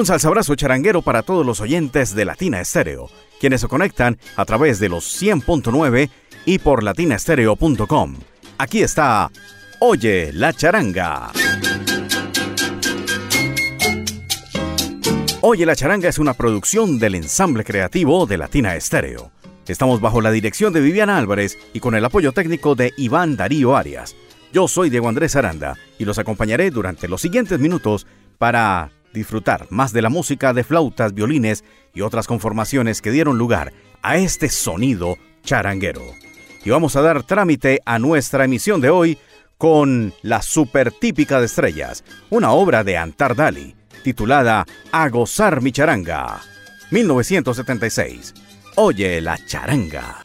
Un salsabrazo charanguero para todos los oyentes de Latina Estéreo, quienes se conectan a través de los 100.9 y por latinastereo.com. Aquí está Oye la charanga. Oye la charanga es una producción del ensamble creativo de Latina Estéreo. Estamos bajo la dirección de Viviana Álvarez y con el apoyo técnico de Iván Darío Arias. Yo soy Diego Andrés Aranda y los acompañaré durante los siguientes minutos para disfrutar más de la música de flautas, violines y otras conformaciones que dieron lugar a este sonido charanguero. Y vamos a dar trámite a nuestra emisión de hoy con La Super Típica de Estrellas, una obra de Antar Dali, titulada A Gozar mi Charanga, 1976. Oye la charanga.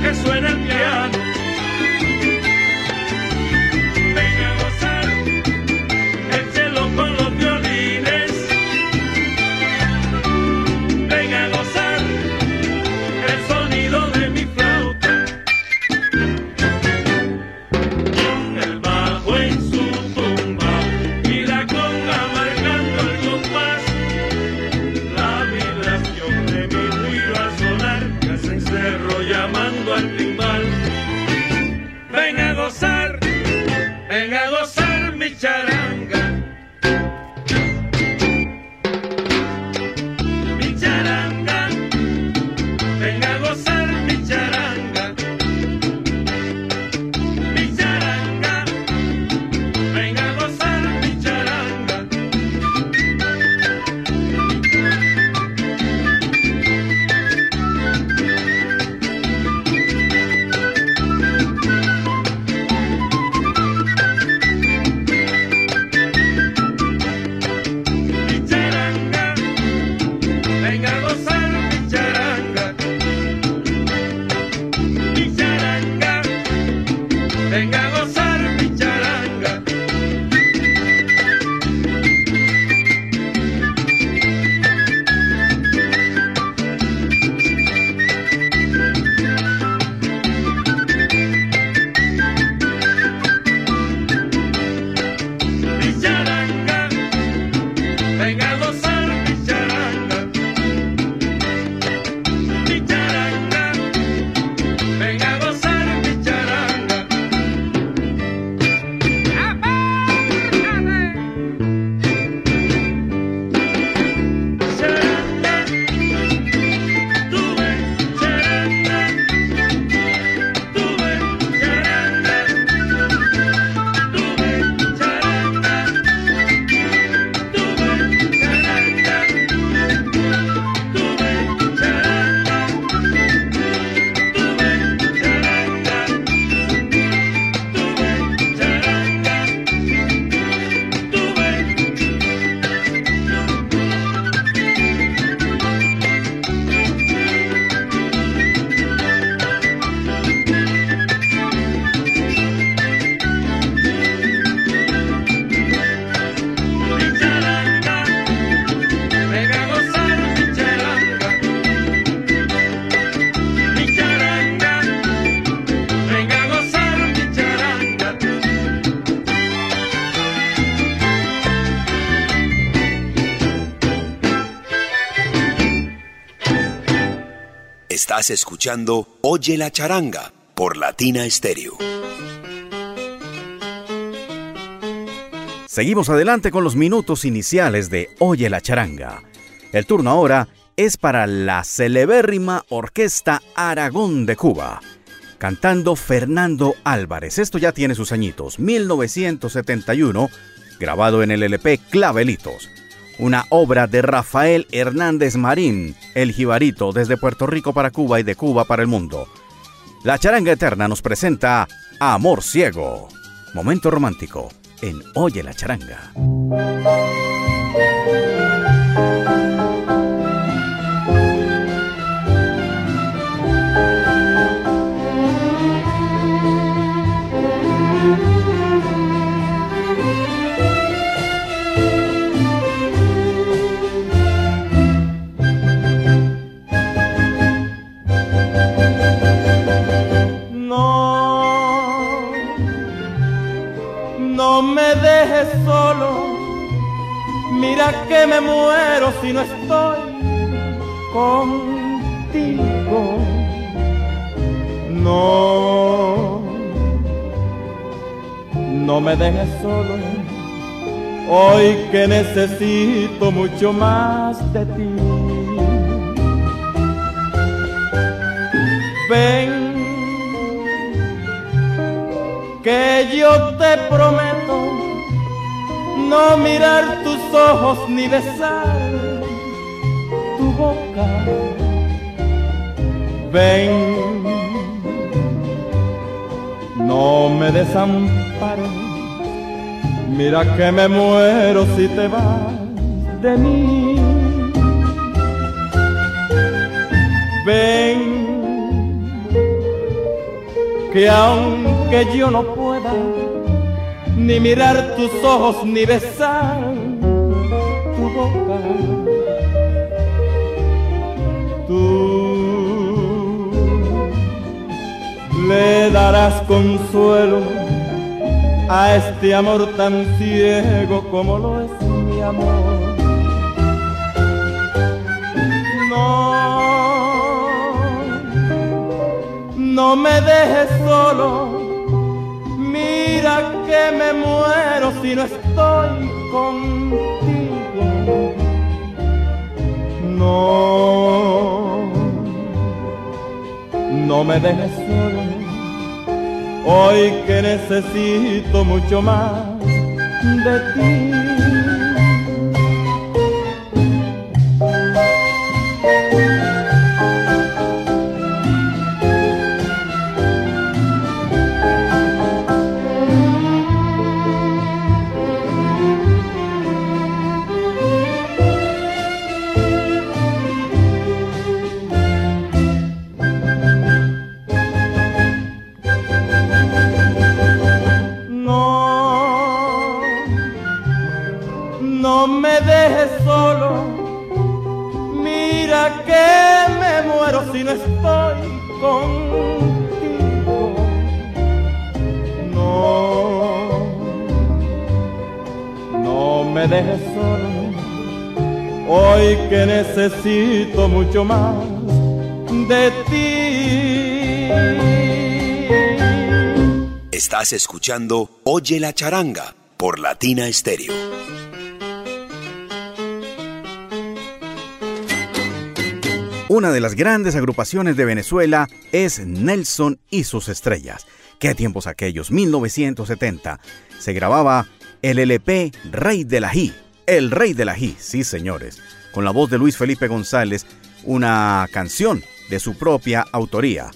que suene Oye la charanga por Latina Stereo. Seguimos adelante con los minutos iniciales de Oye la charanga. El turno ahora es para la celebérrima Orquesta Aragón de Cuba, cantando Fernando Álvarez. Esto ya tiene sus añitos, 1971, grabado en el LP Clavelitos, una obra de Rafael Hernández Marín, el jibarito desde Puerto Rico para Cuba y de Cuba para el mundo. La charanga eterna nos presenta Amor Ciego, momento romántico en Oye la charanga. Mira que me muero si no estoy contigo. No, no me dejes solo. Hoy que necesito mucho más de ti. Ven, que yo te prometo no mirar tus ojos ni besar tu boca. Ven, no me desampares, mira que me muero si te vas de mí. Ven, que aunque yo no pueda, ni mirar tus ojos, ni besar tu boca. Tú le darás consuelo a este amor tan ciego como lo es mi amor. No, no me dejes solo que me muero si no estoy contigo. No, no me dejes solo, hoy que necesito mucho más de ti. Necesito mucho más de ti. Estás escuchando Oye la charanga por Latina Estéreo. Una de las grandes agrupaciones de Venezuela es Nelson y sus estrellas. ¿Qué tiempos aquellos? 1970. Se grababa el LP Rey de la Ají. El Rey de la Ají, sí señores con la voz de Luis Felipe González, una canción de su propia autoría.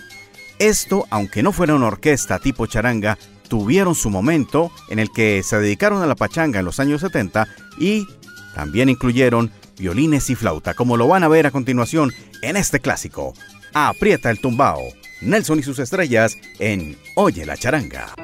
Esto, aunque no fuera una orquesta tipo charanga, tuvieron su momento en el que se dedicaron a la pachanga en los años 70 y también incluyeron violines y flauta, como lo van a ver a continuación en este clásico. Aprieta el tumbao. Nelson y sus estrellas en Oye la charanga.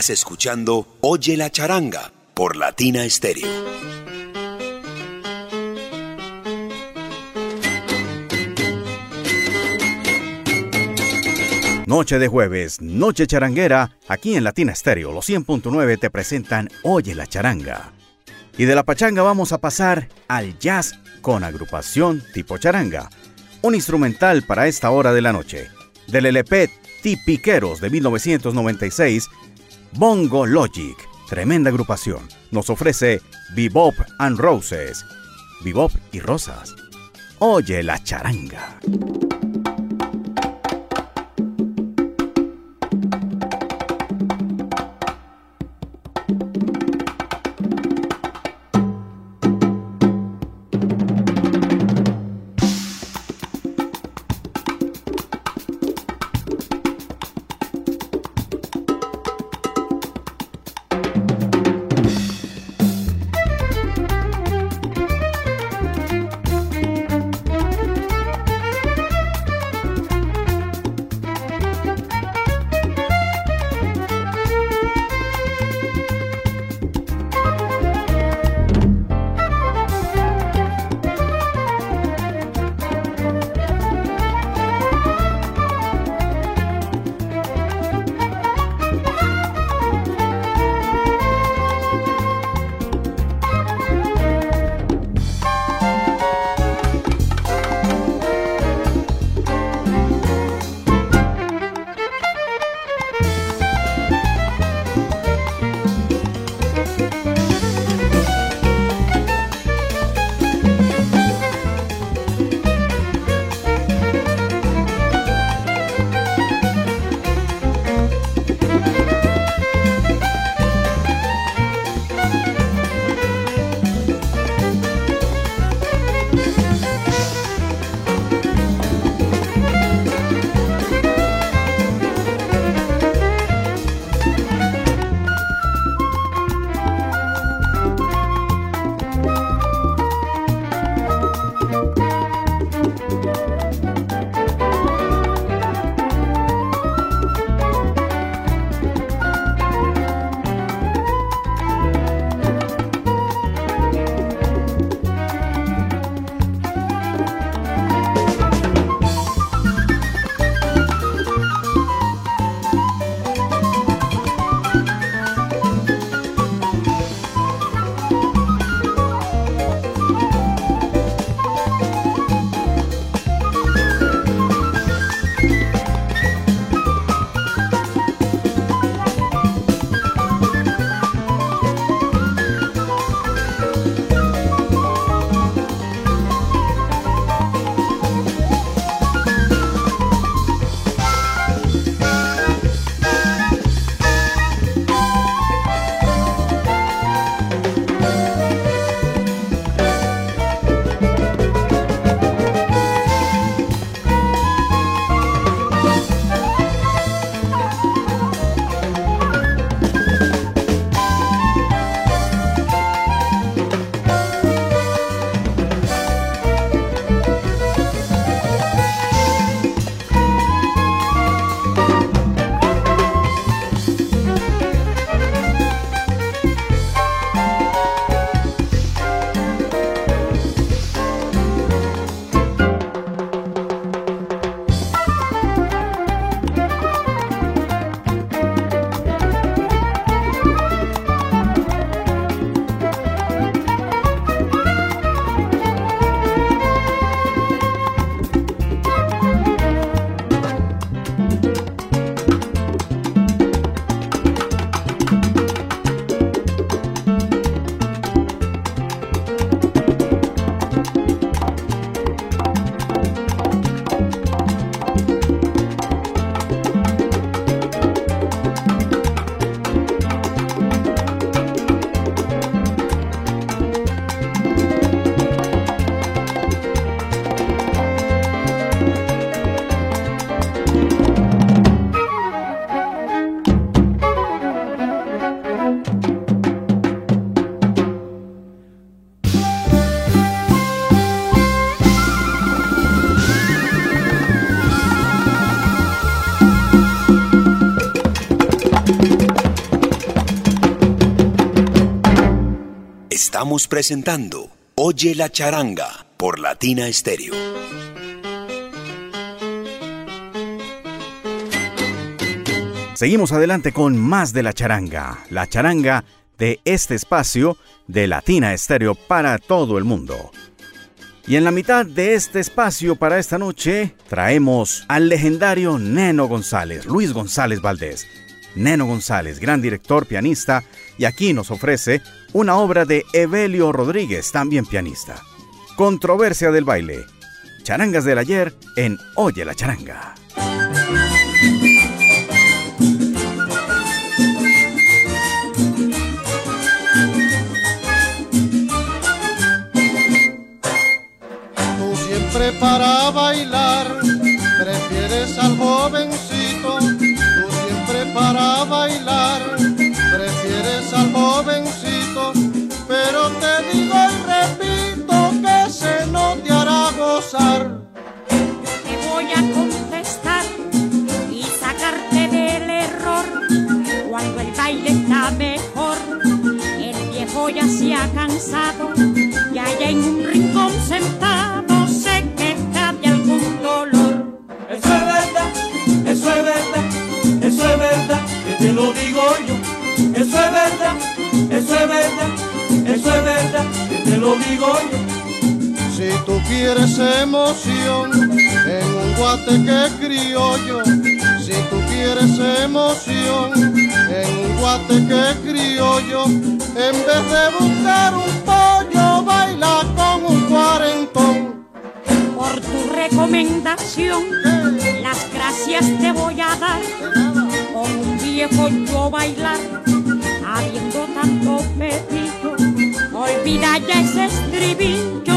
Estás escuchando Oye la charanga por Latina Stereo. Noche de jueves, noche charanguera, aquí en Latina Stereo, los 100.9 te presentan Oye la charanga. Y de la pachanga vamos a pasar al jazz con agrupación tipo charanga, un instrumental para esta hora de la noche. Del LP Tipiqueros de 1996, Bongo Logic, tremenda agrupación, nos ofrece Bebop and Roses, Bebop y Rosas. Oye la charanga. Estamos presentando Oye la charanga por Latina Estéreo. Seguimos adelante con más de la charanga, la charanga de este espacio de Latina Estéreo para todo el mundo. Y en la mitad de este espacio para esta noche traemos al legendario Neno González, Luis González Valdés. Neno González, gran director, pianista, y aquí nos ofrece una obra de Evelio Rodríguez, también pianista. Controversia del baile. Charangas del ayer en Oye la charanga. para bailar, prefieres al jovencito, Te voy a contestar y sacarte del error cuando el baile está mejor. El viejo ya se ha cansado, ya ya en un rincón sentado te lo digo yo. Eso es verdad, eso es verdad, eso es verdad, que te lo digo yo. Si tú quieres emoción en un guate que criollo, si tú quieres emoción en un guate que criollo, en vez de buscar un pollo, baila con un cuarentón. Por tu recomendación, las gracias te voy a dar. Con un viejo yo bailar, habiendo tanto pepillo, olvida ya ese estribillo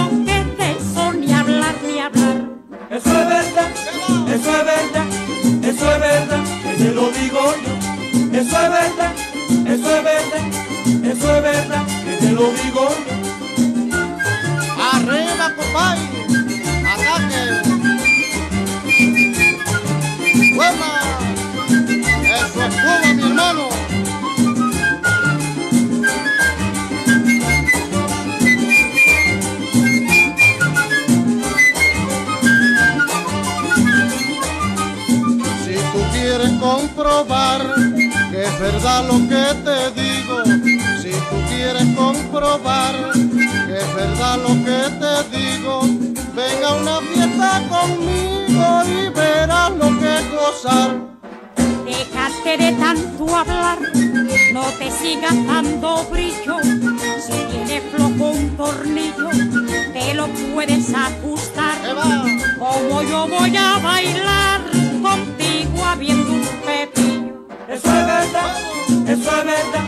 lo digo yo. Eso es verdad, eso es verdad, eso es verdad, que te lo digo yo. Arriba, compadre, comprobar que es verdad lo que te digo, si tú quieres comprobar que es verdad lo que te digo, venga a una fiesta conmigo y verás lo que es gozar. Déjate de tanto hablar, no te sigas dando brillo. Si tiene flojo un tornillo, te lo puedes ajustar. Como yo voy a bailar contigo habiendo. Eso es verdad, eso es verdad,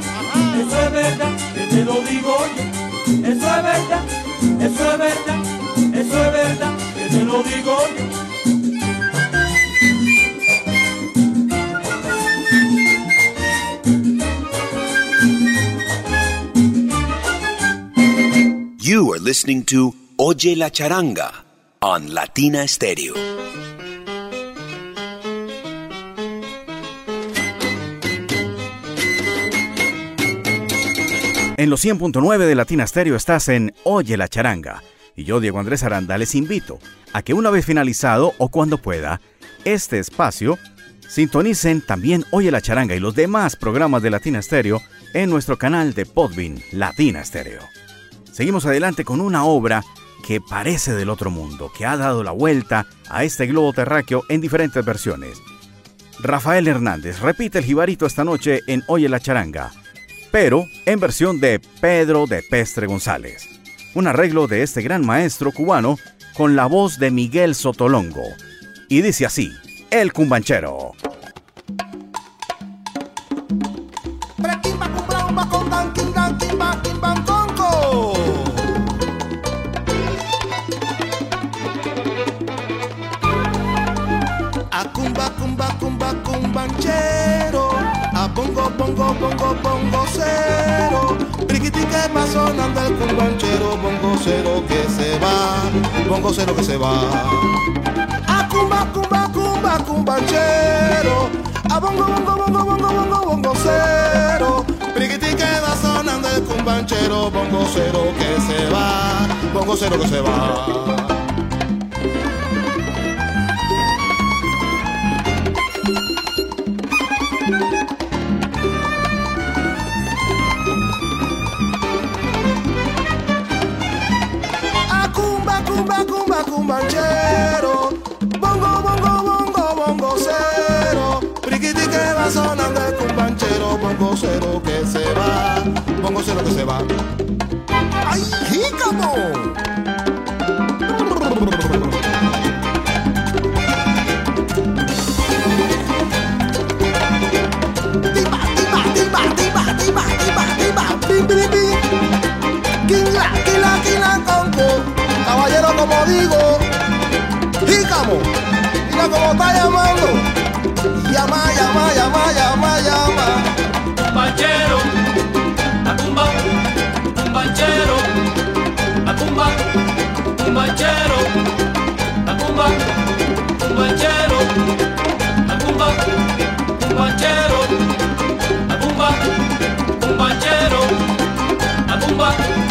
eso es verdad, que te lo digo yo. Eso es verdad, eso es verdad, eso es verdad, que te lo digo yo. You are listening to Oye la Charanga on Latina Stereo. En los 100.9 de Latina Stereo estás en Oye la Charanga. Y yo, Diego Andrés Aranda, les invito a que una vez finalizado o cuando pueda este espacio, sintonicen también Oye la Charanga y los demás programas de Latina Stereo en nuestro canal de Podbean Latina Stereo. Seguimos adelante con una obra que parece del otro mundo, que ha dado la vuelta a este globo terráqueo en diferentes versiones. Rafael Hernández repite el jibarito esta noche en Oye la Charanga, pero en versión de Pedro de Pestre González. Un arreglo de este gran maestro cubano con la voz de Miguel Sotolongo. Y dice así, El Cumbanchero. Bongo, bongo, bongo, bongo cero. Triquiti que va sonando el cumbanchero, bongo cero que se va, bongo cero que se va. A cumba, cumba, cumba, cumbanchero, a bongo, bongo, bongo, bongo, bongo, bongo cero. Triquiti que va sonando el cumbanchero, pongo cero que se va, pongo cero que se va. Cumbanchero, bongo, bongo, bongo, bongo cero, priquiti que va sonando el cumbanchero, bongo cero que se va, bongo cero que se va. ¡Ay, jícamo! caballero como digo, mira cómo está llamando, llama, llama, llama, llama, llama. Un banchero, a tumba, un banchero, a tumba, un banchero, a tumba, un banchero, a tumba, un banchero, a un banchero,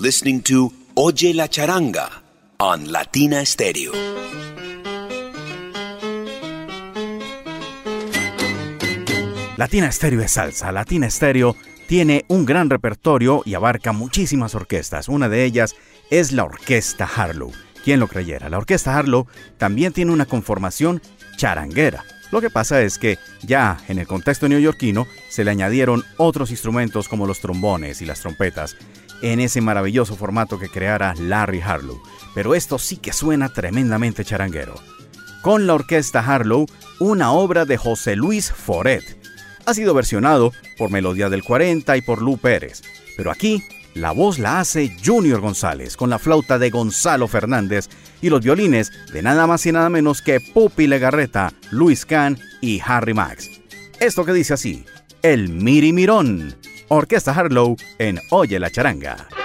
listening to Oye la Charanga on Latina Stereo. Latina Stereo es salsa. Latina Stereo tiene un gran repertorio y abarca muchísimas orquestas. Una de ellas es la Orquesta Harlow. ¿Quién lo creyera? La Orquesta Harlow también tiene una conformación charanguera. Lo que pasa es que ya en el contexto neoyorquino se le añadieron otros instrumentos como los trombones y las trompetas en ese maravilloso formato que creara Larry Harlow. Pero esto sí que suena tremendamente charanguero. Con la orquesta Harlow, una obra de José Luis Foret. Ha sido versionado por Melodía del 40 y por Lu Pérez. Pero aquí la voz la hace Junior González con la flauta de Gonzalo Fernández y los violines de nada más y nada menos que Pupi Legarreta, Luis Kahn y Harry Max. Esto que dice así, el Miri Mirón. Orquesta Harlow en Oye la Charanga.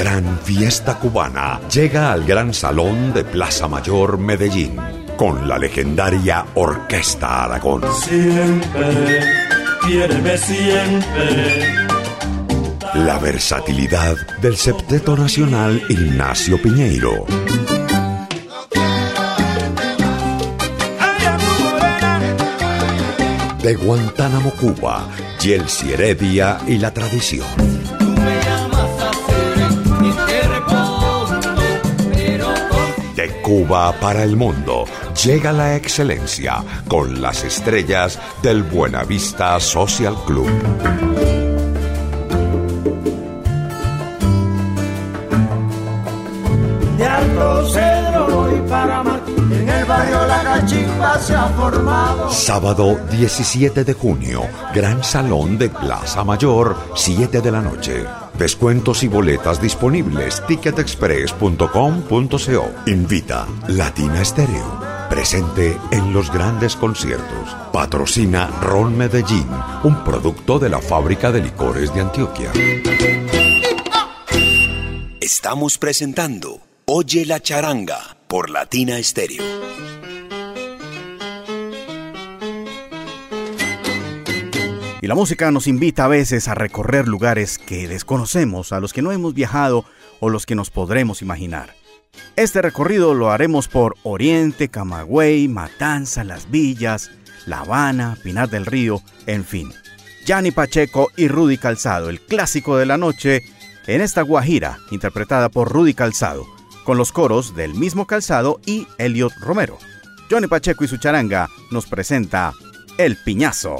Gran fiesta cubana llega al Gran Salón de Plaza Mayor Medellín con la legendaria Orquesta Aragón. Siempre, quiéreme siempre. La versatilidad del septeto nacional Ignacio Piñeiro. De Guantánamo, Cuba, Yelsi Heredia y la tradición. Cuba para el mundo. Llega la excelencia con las estrellas del Buenavista Social Club. De Alto Cedro y para en el barrio La Cachimba se ha formado. Sábado 17 de junio, Gran Salón de Plaza Mayor, 7 de la noche. Descuentos y boletas disponibles. Ticketexpress.com.co. Invita Latina Estéreo. Presente en los grandes conciertos. Patrocina Ron Medellín, un producto de la fábrica de licores de Antioquia. Estamos presentando Oye la charanga por Latina Estéreo. Y la música nos invita a veces a recorrer lugares que desconocemos, a los que no hemos viajado o los que nos podremos imaginar. Este recorrido lo haremos por Oriente, Camagüey, Matanza, Las Villas, La Habana, Pinar del Río, en fin. Gianni Pacheco y Rudy Calzado, el clásico de la noche, en esta guajira interpretada por Rudy Calzado, con los coros del mismo Calzado y Elliot Romero. Johnny Pacheco y su charanga nos presenta El Piñazo.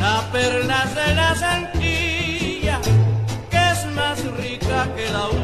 la perla de la zanquilla, que es más rica que la uva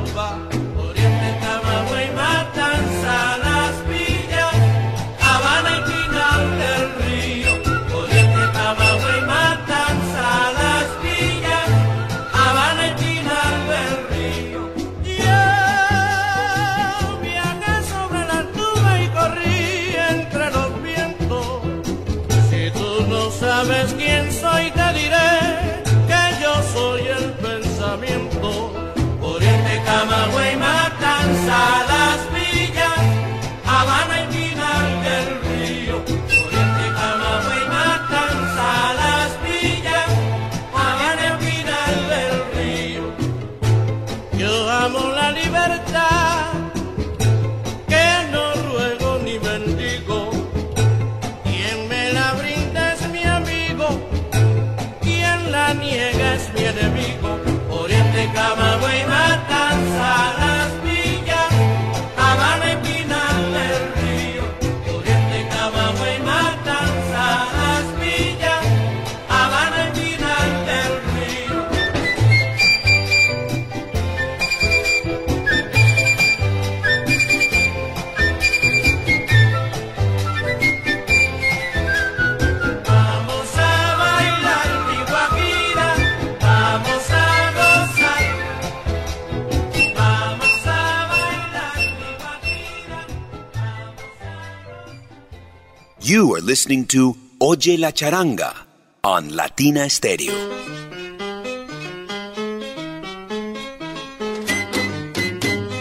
You are listening to Oye la Charanga on Latina Stereo.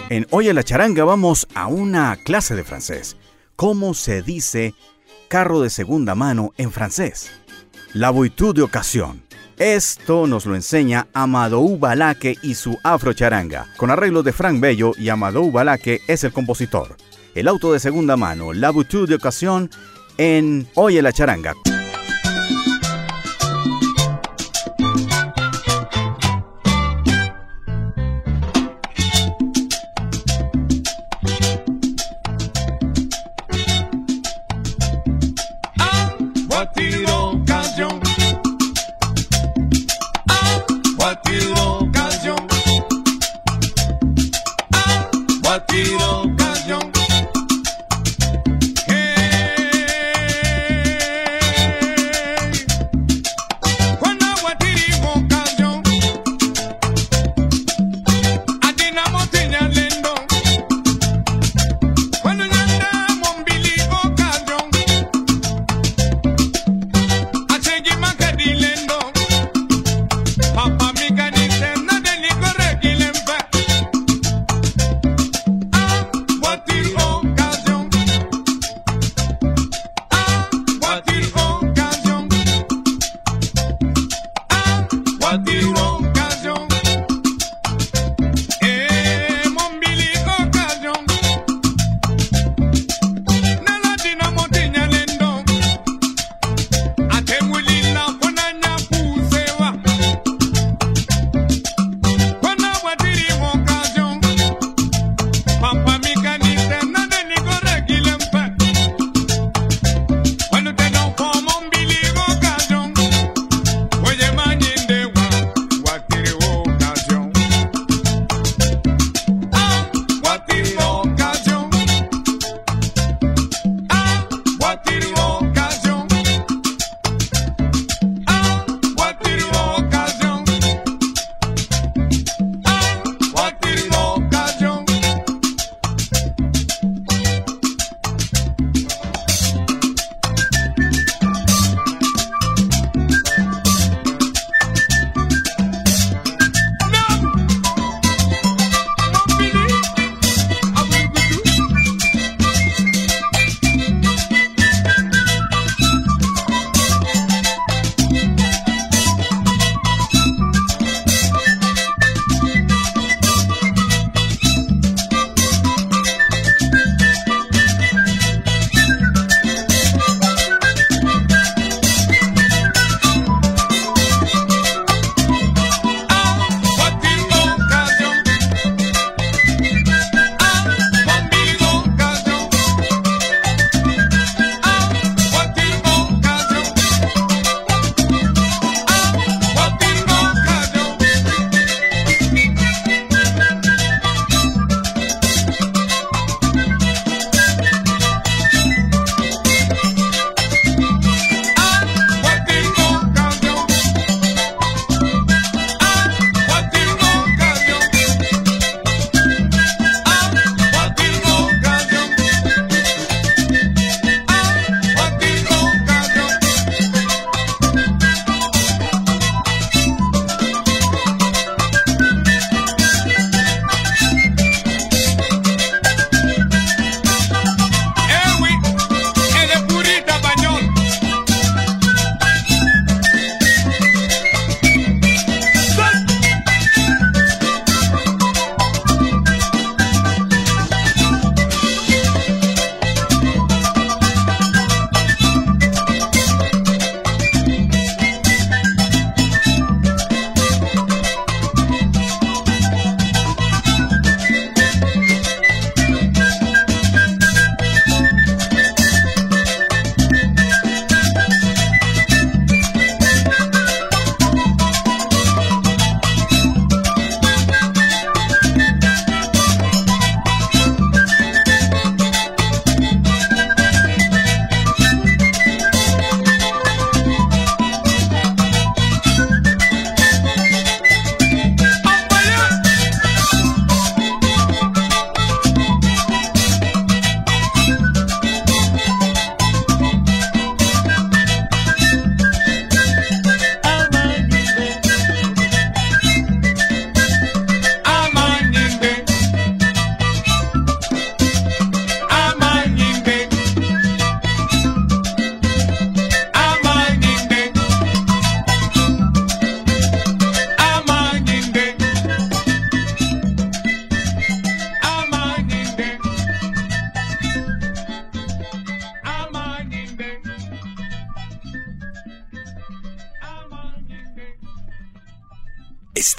En Oye la Charanga vamos a una clase de francés. ¿Cómo se dice carro de segunda mano en francés? La voiture de ocasión. Esto nos lo enseña Amadou Balaque y su Afro Charanga, con arreglos de Frank Bello y Amadou Balaque es el compositor. El auto de segunda mano, La voiture de ocasión, en Oye la Charanga.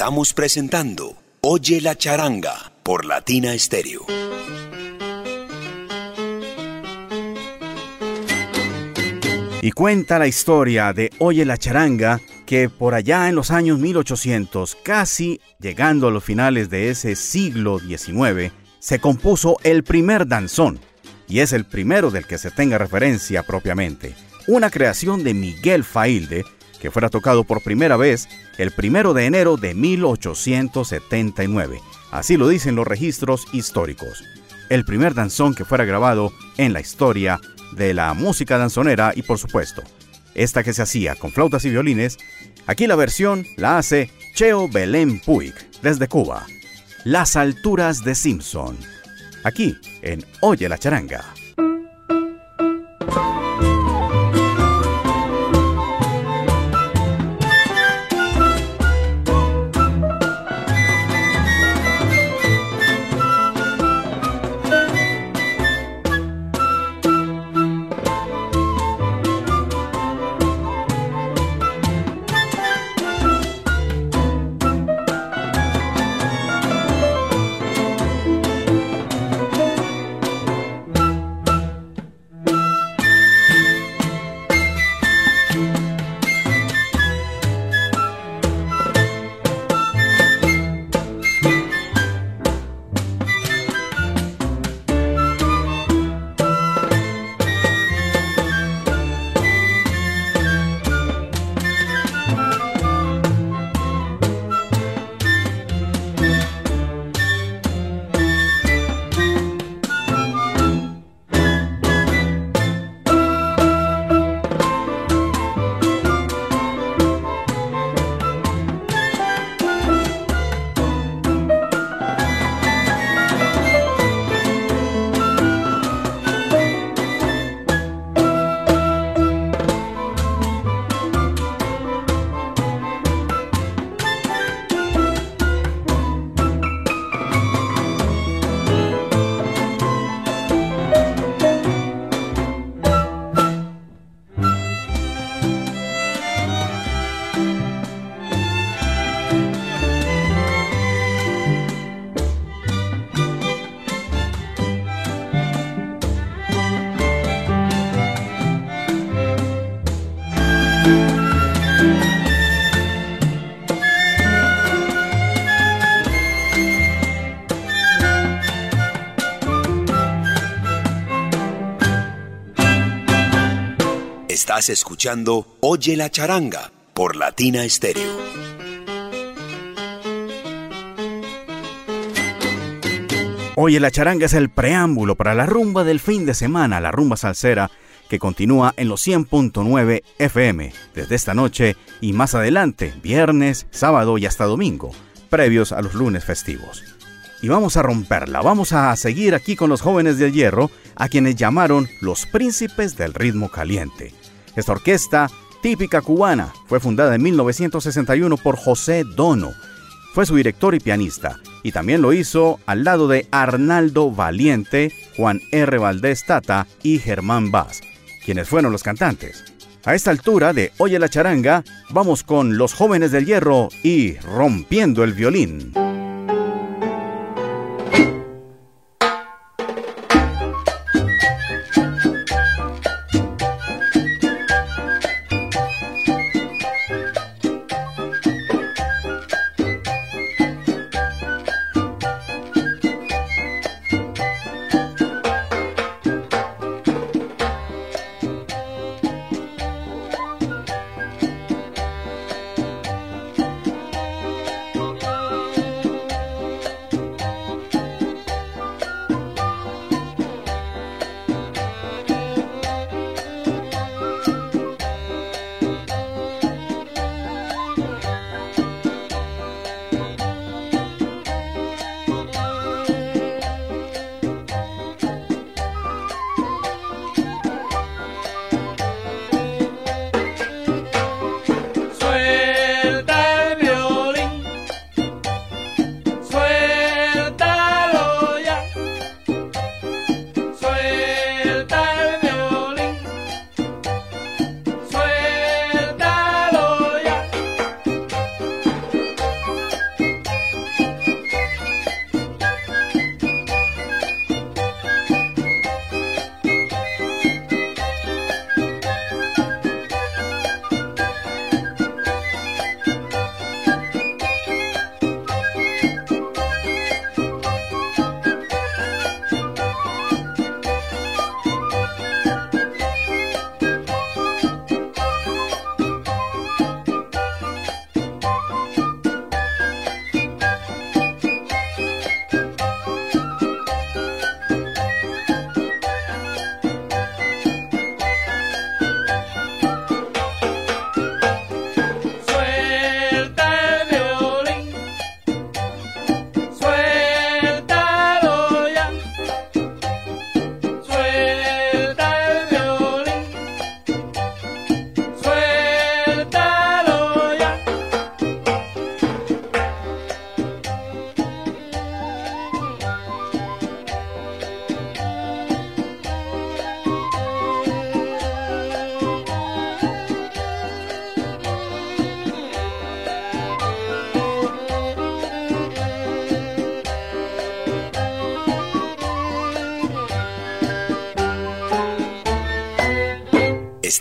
Estamos presentando Oye la charanga por Latina Stereo. Y cuenta la historia de Oye la charanga que por allá en los años 1800, casi llegando a los finales de ese siglo XIX, se compuso el primer danzón, y es el primero del que se tenga referencia propiamente, una creación de Miguel Failde, que fuera tocado por primera vez el primero de enero de 1879. Así lo dicen los registros históricos. El primer danzón que fuera grabado en la historia de la música danzonera y por supuesto, esta que se hacía con flautas y violines, aquí la versión la hace Cheo Belén Puig desde Cuba. Las alturas de Simpson. Aquí en Oye la charanga. Estás escuchando Oye la charanga por Latina Stereo. Oye la charanga es el preámbulo para la rumba del fin de semana, la rumba salsera que continúa en los 100.9 FM desde esta noche y más adelante, viernes, sábado y hasta domingo, previos a los lunes festivos. Y vamos a romperla, vamos a seguir aquí con los jóvenes del hierro, a quienes llamaron los príncipes del ritmo caliente. Esta orquesta, típica cubana, fue fundada en 1961 por José Dono. Fue su director y pianista, y también lo hizo al lado de Arnaldo Valiente, Juan R. Valdés Tata y Germán Vaz, quienes fueron los cantantes. A esta altura de Oye la charanga, vamos con Los jóvenes del hierro y Rompiendo el violín.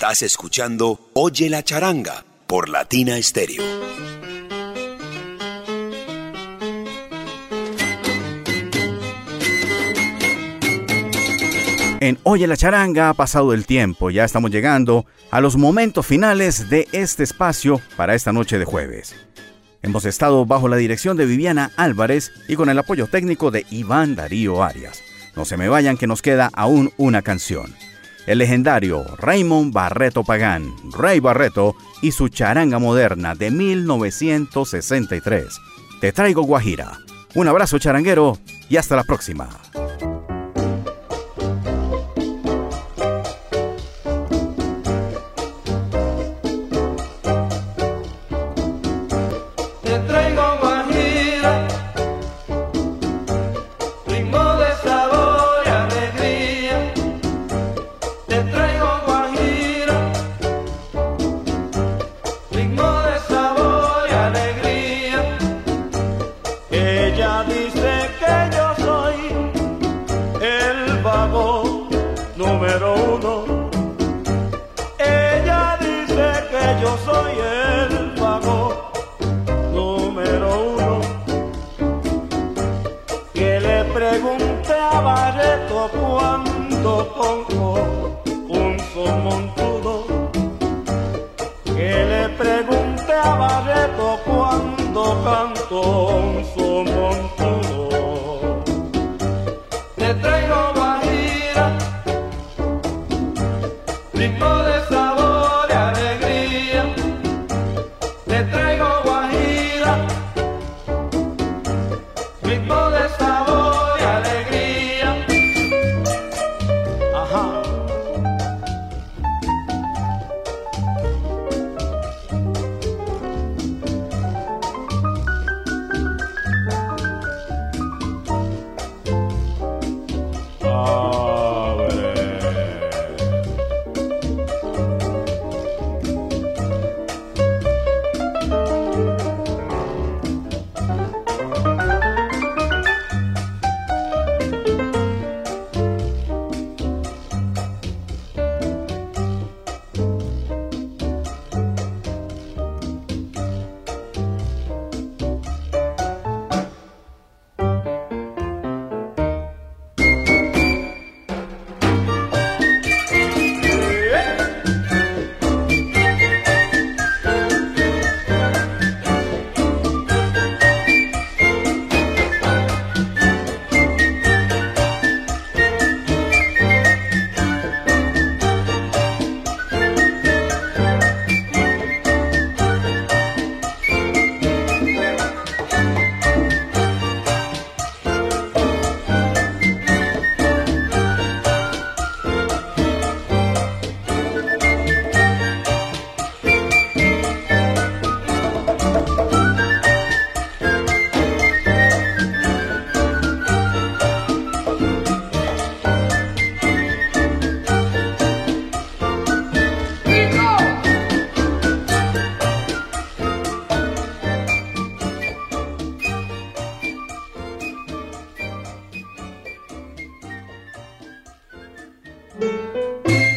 Estás escuchando Oye la charanga por Latina Stereo. En Oye la charanga ha pasado el tiempo, ya estamos llegando a los momentos finales de este espacio para esta noche de jueves. Hemos estado bajo la dirección de Viviana Álvarez y con el apoyo técnico de Iván Darío Arias. No se me vayan que nos queda aún una canción. El legendario Raymond Barreto Pagán, Rey Barreto y su charanga moderna de 1963. Te traigo Guajira. Un abrazo charanguero y hasta la próxima.